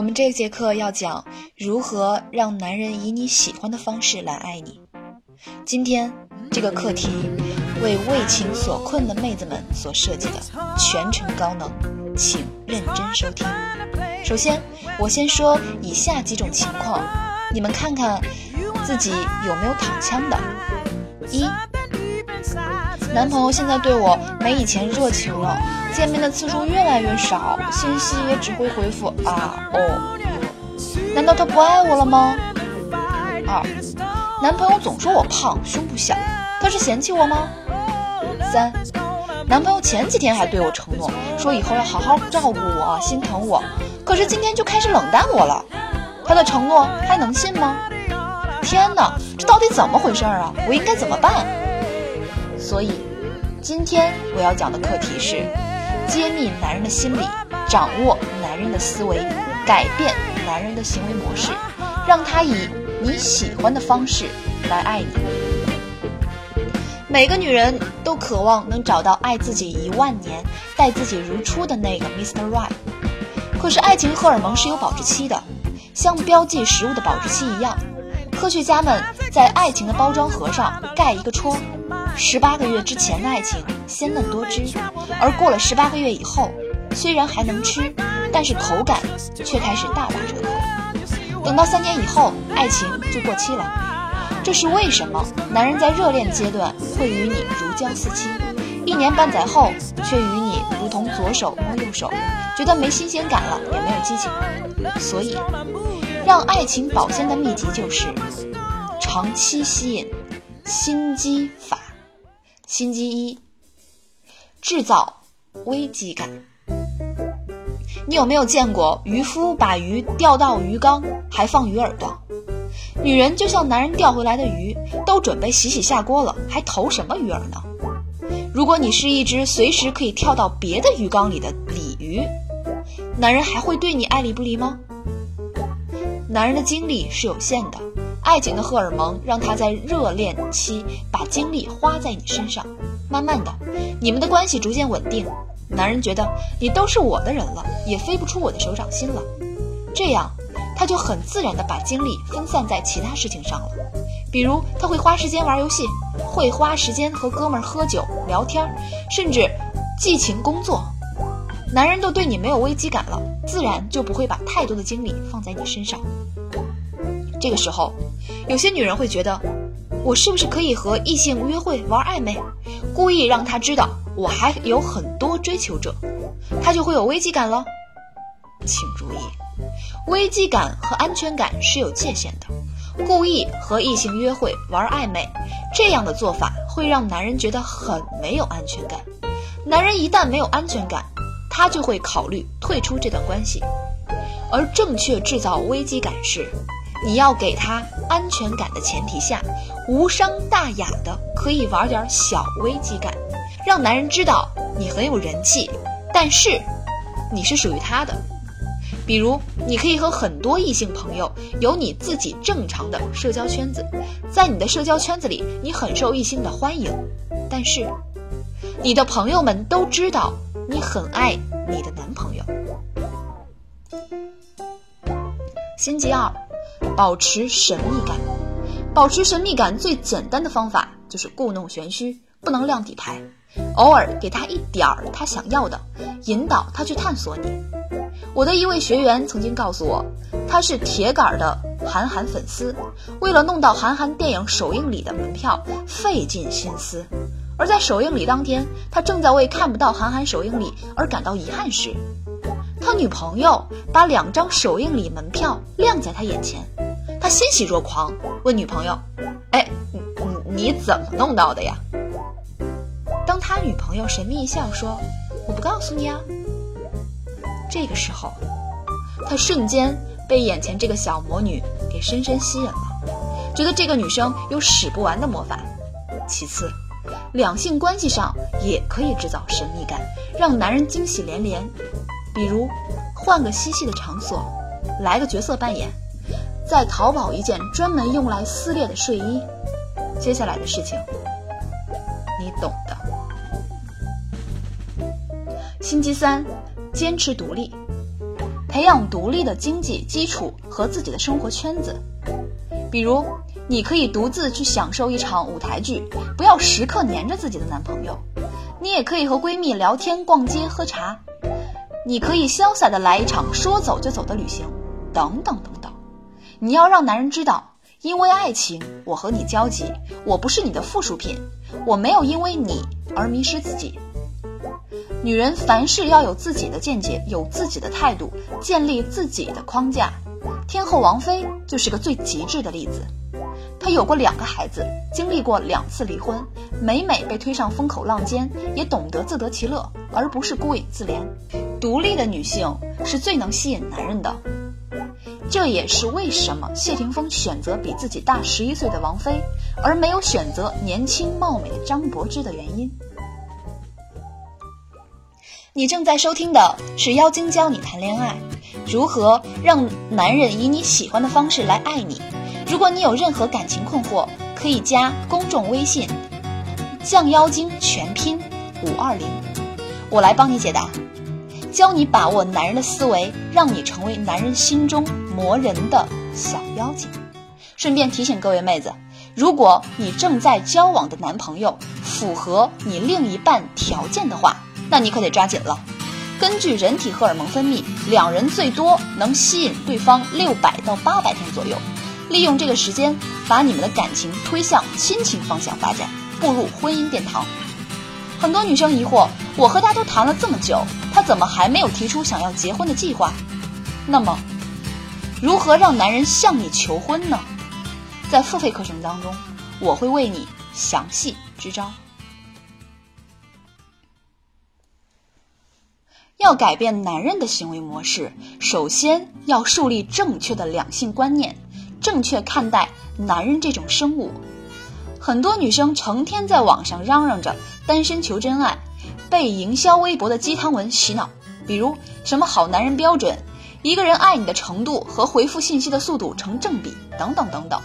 我们这节课要讲如何让男人以你喜欢的方式来爱你。今天这个课题为为情所困的妹子们所设计的，全程高能，请认真收听。首先，我先说以下几种情况，你们看看自己有没有躺枪的。一，男朋友现在对我没以前热情了，见面的次数越来越少，信息也只会回复啊哦。难道他不爱我了吗？二，男朋友总说我胖，胸部小，他是嫌弃我吗？三，男朋友前几天还对我承诺，说以后要好好照顾我，心疼我，可是今天就开始冷淡我了，他的承诺还能信吗？天哪，这到底怎么回事啊？我应该怎么办？所以，今天我要讲的课题是：揭秘男人的心理，掌握男人的思维，改变男人的行为模式，让他以你喜欢的方式来爱你。每个女人都渴望能找到爱自己一万年、待自己如初的那个 Mr. Right。可是，爱情荷尔蒙是有保质期的，像标记食物的保质期一样。科学家们在爱情的包装盒上盖一个戳，十八个月之前的爱情鲜嫩多汁，而过了十八个月以后，虽然还能吃，但是口感却开始大打折扣。等到三年以后，爱情就过期了。这是为什么？男人在热恋阶段会与你如胶似漆，一年半载后却与你如同左手摸右手，觉得没新鲜感了，也没有激情。所以，让爱情保鲜的秘籍就是长期吸引心机法。心机一：制造危机感。你有没有见过渔夫把鱼钓到鱼缸还放鱼饵的？女人就像男人钓回来的鱼，都准备洗洗下锅了，还投什么鱼饵呢？如果你是一只随时可以跳到别的鱼缸里的鲤鱼，男人还会对你爱理不理吗？男人的精力是有限的，爱情的荷尔蒙让他在热恋期把精力花在你身上，慢慢的，你们的关系逐渐稳定，男人觉得你都是我的人了，也飞不出我的手掌心了，这样他就很自然的把精力分散在其他事情上了，比如他会花时间玩游戏，会花时间和哥们儿喝酒聊天，甚至激情工作。男人都对你没有危机感了，自然就不会把太多的精力放在你身上。这个时候，有些女人会觉得，我是不是可以和异性约会玩暧昧，故意让他知道我还有很多追求者，他就会有危机感了。请注意，危机感和安全感是有界限的。故意和异性约会玩暧昧，这样的做法会让男人觉得很没有安全感。男人一旦没有安全感，他就会考虑退出这段关系。而正确制造危机感是，你要给他安全感的前提下，无伤大雅的可以玩点小危机感，让男人知道你很有人气，但是你是属于他的。比如，你可以和很多异性朋友有你自己正常的社交圈子，在你的社交圈子里，你很受异性的欢迎，但是你的朋友们都知道你很爱你的男朋友。心机二，保持神秘感。保持神秘感最简单的方法就是故弄玄虚，不能亮底牌，偶尔给他一点儿他想要的，引导他去探索你。我的一位学员曾经告诉我，他是铁杆的韩寒粉丝，为了弄到韩寒电影首映礼的门票，费尽心思。而在首映礼当天，他正在为看不到韩寒首映礼而感到遗憾时，他女朋友把两张首映礼门票晾在他眼前，他欣喜若狂，问女朋友：“哎，你你你怎么弄到的呀？”当他女朋友神秘一笑说：“我不告诉你啊。”这个时候，他瞬间被眼前这个小魔女给深深吸引了，觉得这个女生有使不完的魔法。其次，两性关系上也可以制造神秘感，让男人惊喜连连。比如，换个嬉戏的场所，来个角色扮演，再淘宝一件专门用来撕裂的睡衣。接下来的事情，你懂的。星期三，坚持独立，培养独立的经济基础和自己的生活圈子。比如，你可以独自去享受一场舞台剧，不要时刻黏着自己的男朋友。你也可以和闺蜜聊天、逛街、喝茶。你可以潇洒的来一场说走就走的旅行，等等等等。你要让男人知道，因为爱情，我和你交集，我不是你的附属品，我没有因为你而迷失自己。女人凡事要有自己的见解，有自己的态度，建立自己的框架。天后王菲就是个最极致的例子。她有过两个孩子，经历过两次离婚，每每被推上风口浪尖，也懂得自得其乐，而不是孤影自怜。独立的女性是最能吸引男人的，这也是为什么谢霆锋选择比自己大十一岁的王菲，而没有选择年轻貌美的张柏芝的原因。你正在收听的是《妖精教你谈恋爱》，如何让男人以你喜欢的方式来爱你。如果你有任何感情困惑，可以加公众微信“降妖精”全拼五二零，我来帮你解答，教你把握男人的思维，让你成为男人心中磨人的小妖精。顺便提醒各位妹子，如果你正在交往的男朋友符合你另一半条件的话，那你可得抓紧了。根据人体荷尔蒙分泌，两人最多能吸引对方六百到八百天左右。利用这个时间，把你们的感情推向亲情方向发展，步入婚姻殿堂。很多女生疑惑：我和他都谈了这么久，他怎么还没有提出想要结婚的计划？那么，如何让男人向你求婚呢？在付费课程当中，我会为你详细支招。要改变男人的行为模式，首先要树立正确的两性观念，正确看待男人这种生物。很多女生成天在网上嚷嚷着单身求真爱，被营销微博的鸡汤文洗脑，比如什么好男人标准，一个人爱你的程度和回复信息的速度成正比，等等等等。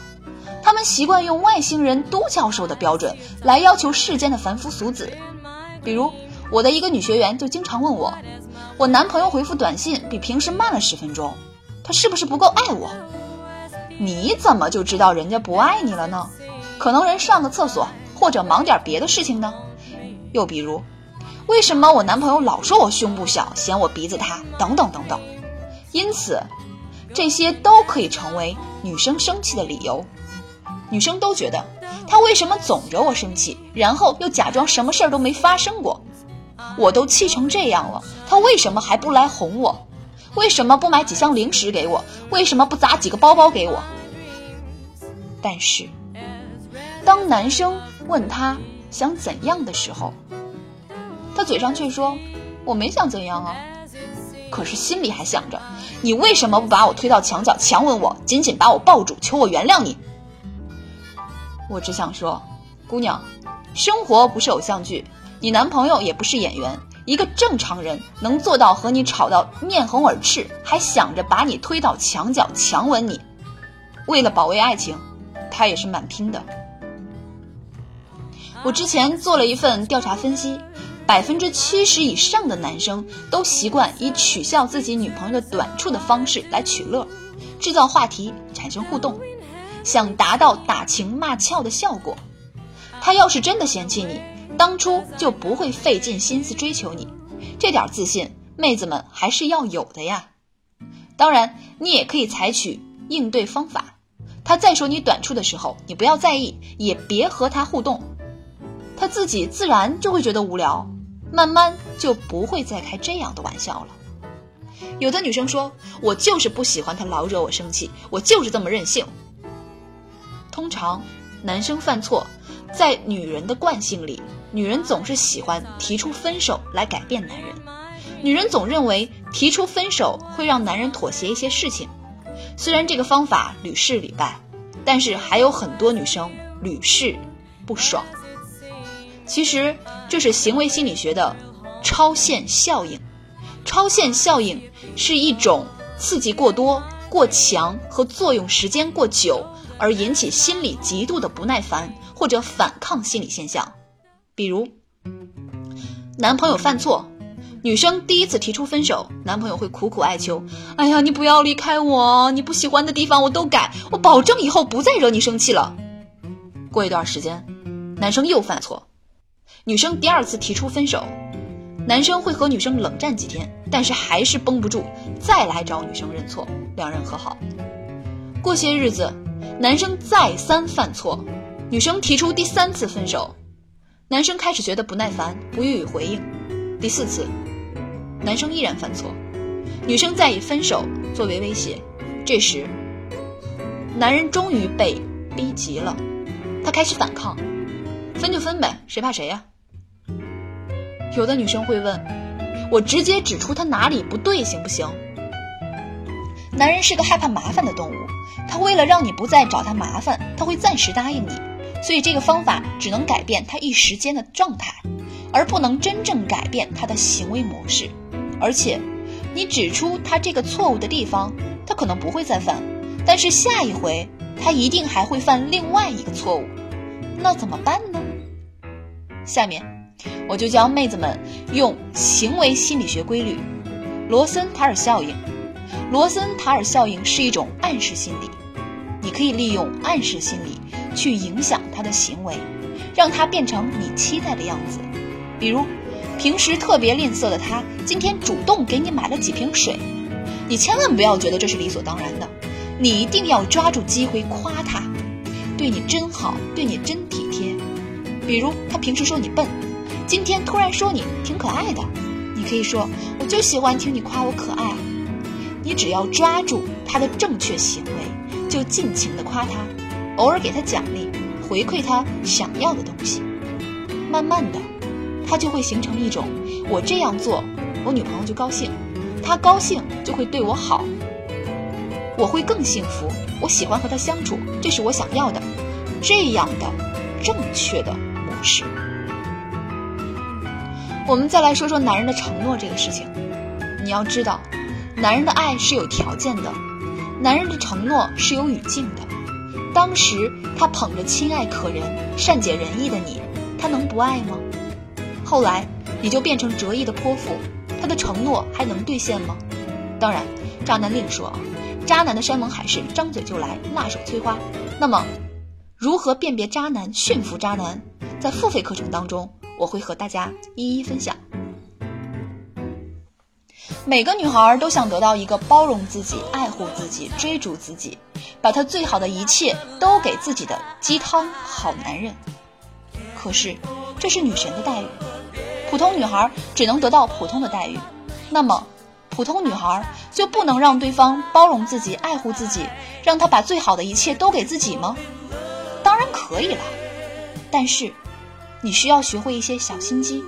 他们习惯用外星人都教授的标准来要求世间的凡夫俗子，比如我的一个女学员就经常问我。我男朋友回复短信比平时慢了十分钟，他是不是不够爱我？你怎么就知道人家不爱你了呢？可能人上个厕所或者忙点别的事情呢？又比如，为什么我男朋友老说我胸部小，嫌我鼻子塌？等等等等。因此，这些都可以成为女生生气的理由。女生都觉得他为什么总惹我生气，然后又假装什么事儿都没发生过。我都气成这样了，他为什么还不来哄我？为什么不买几箱零食给我？为什么不砸几个包包给我？但是，当男生问他想怎样的时候，他嘴上却说我没想怎样啊，可是心里还想着你为什么不把我推到墙角强吻我，紧紧把我抱住，求我原谅你？我只想说，姑娘，生活不是偶像剧。你男朋友也不是演员，一个正常人能做到和你吵到面红耳赤，还想着把你推到墙角强吻你，为了保卫爱情，他也是蛮拼的。我之前做了一份调查分析，百分之七十以上的男生都习惯以取笑自己女朋友的短处的方式来取乐，制造话题，产生互动，想达到打情骂俏的效果。他要是真的嫌弃你。当初就不会费尽心思追求你，这点自信，妹子们还是要有的呀。当然，你也可以采取应对方法。他再说你短处的时候，你不要在意，也别和他互动，他自己自然就会觉得无聊，慢慢就不会再开这样的玩笑了。有的女生说：“我就是不喜欢他老惹我生气，我就是这么任性。”通常，男生犯错，在女人的惯性里。女人总是喜欢提出分手来改变男人，女人总认为提出分手会让男人妥协一些事情。虽然这个方法屡试屡败，但是还有很多女生屡试不爽。其实这是行为心理学的超限效应。超限效应是一种刺激过多、过强和作用时间过久而引起心理极度的不耐烦或者反抗心理现象。比如，男朋友犯错，女生第一次提出分手，男朋友会苦苦哀求：“哎呀，你不要离开我，你不喜欢的地方我都改，我保证以后不再惹你生气了。”过一段时间，男生又犯错。女生第二次提出分手，男生会和女生冷战几天，但是还是绷不住，再来找女生认错，两人和好。过些日子，男生再三犯错，女生提出第三次分手，男生开始觉得不耐烦，不予以回应。第四次，男生依然犯错，女生再以分手作为威胁。这时，男人终于被逼急了，他开始反抗。分就分呗，谁怕谁呀？有的女生会问，我直接指出他哪里不对行不行？男人是个害怕麻烦的动物，他为了让你不再找他麻烦，他会暂时答应你，所以这个方法只能改变他一时间的状态，而不能真正改变他的行为模式。而且，你指出他这个错误的地方，他可能不会再犯，但是下一回他一定还会犯另外一个错误，那怎么办呢？下面，我就教妹子们用行为心理学规律——罗森塔尔效应。罗森塔尔效应是一种暗示心理，你可以利用暗示心理去影响他的行为，让他变成你期待的样子。比如，平时特别吝啬的他，今天主动给你买了几瓶水，你千万不要觉得这是理所当然的，你一定要抓住机会夸他，对你真好，对你真体贴。比如他平时说你笨，今天突然说你挺可爱的，你可以说我就喜欢听你夸我可爱。你只要抓住他的正确行为，就尽情的夸他，偶尔给他奖励，回馈他想要的东西。慢慢的，他就会形成一种我这样做，我女朋友就高兴，她高兴就会对我好，我会更幸福，我喜欢和他相处，这是我想要的，这样的正确的。模式，我们再来说说男人的承诺这个事情。你要知道，男人的爱是有条件的，男人的承诺是有语境的。当时他捧着亲爱可人、善解人意的你，他能不爱吗？后来你就变成折翼的泼妇，他的承诺还能兑现吗？当然，渣男另说啊，渣男的山盟海誓，张嘴就来，辣手摧花。那么，如何辨别渣男、驯服渣男？在付费课程当中，我会和大家一一分享。每个女孩都想得到一个包容自己、爱护自己、追逐自己、把她最好的一切都给自己的鸡汤好男人。可是，这是女神的待遇，普通女孩只能得到普通的待遇。那么，普通女孩就不能让对方包容自己、爱护自己，让他把最好的一切都给自己吗？当然可以了，但是。你需要学会一些小心机。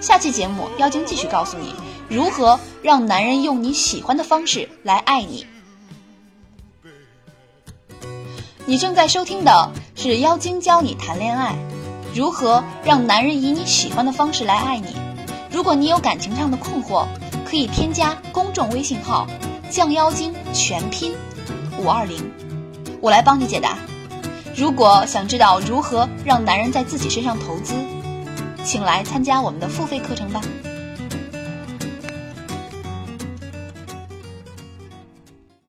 下期节目，妖精继续告诉你如何让男人用你喜欢的方式来爱你。你正在收听的是妖精教你谈恋爱，如何让男人以你喜欢的方式来爱你。如果你有感情上的困惑，可以添加公众微信号“降妖精”全拼五二零，我来帮你解答。如果想知道如何让男人在自己身上投资，请来参加我们的付费课程吧。